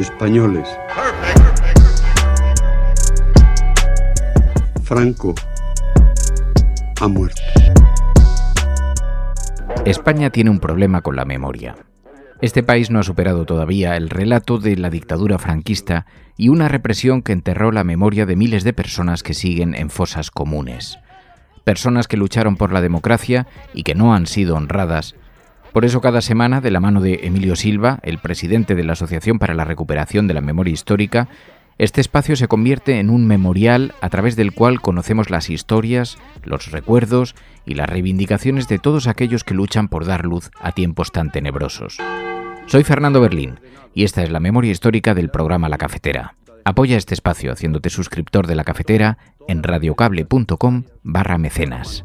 Españoles. Franco ha muerto. España tiene un problema con la memoria. Este país no ha superado todavía el relato de la dictadura franquista y una represión que enterró la memoria de miles de personas que siguen en fosas comunes. Personas que lucharon por la democracia y que no han sido honradas. Por eso cada semana, de la mano de Emilio Silva, el presidente de la Asociación para la Recuperación de la Memoria Histórica, este espacio se convierte en un memorial a través del cual conocemos las historias, los recuerdos y las reivindicaciones de todos aquellos que luchan por dar luz a tiempos tan tenebrosos. Soy Fernando Berlín y esta es la memoria histórica del programa La Cafetera. Apoya este espacio haciéndote suscriptor de La Cafetera en radiocable.com barra mecenas.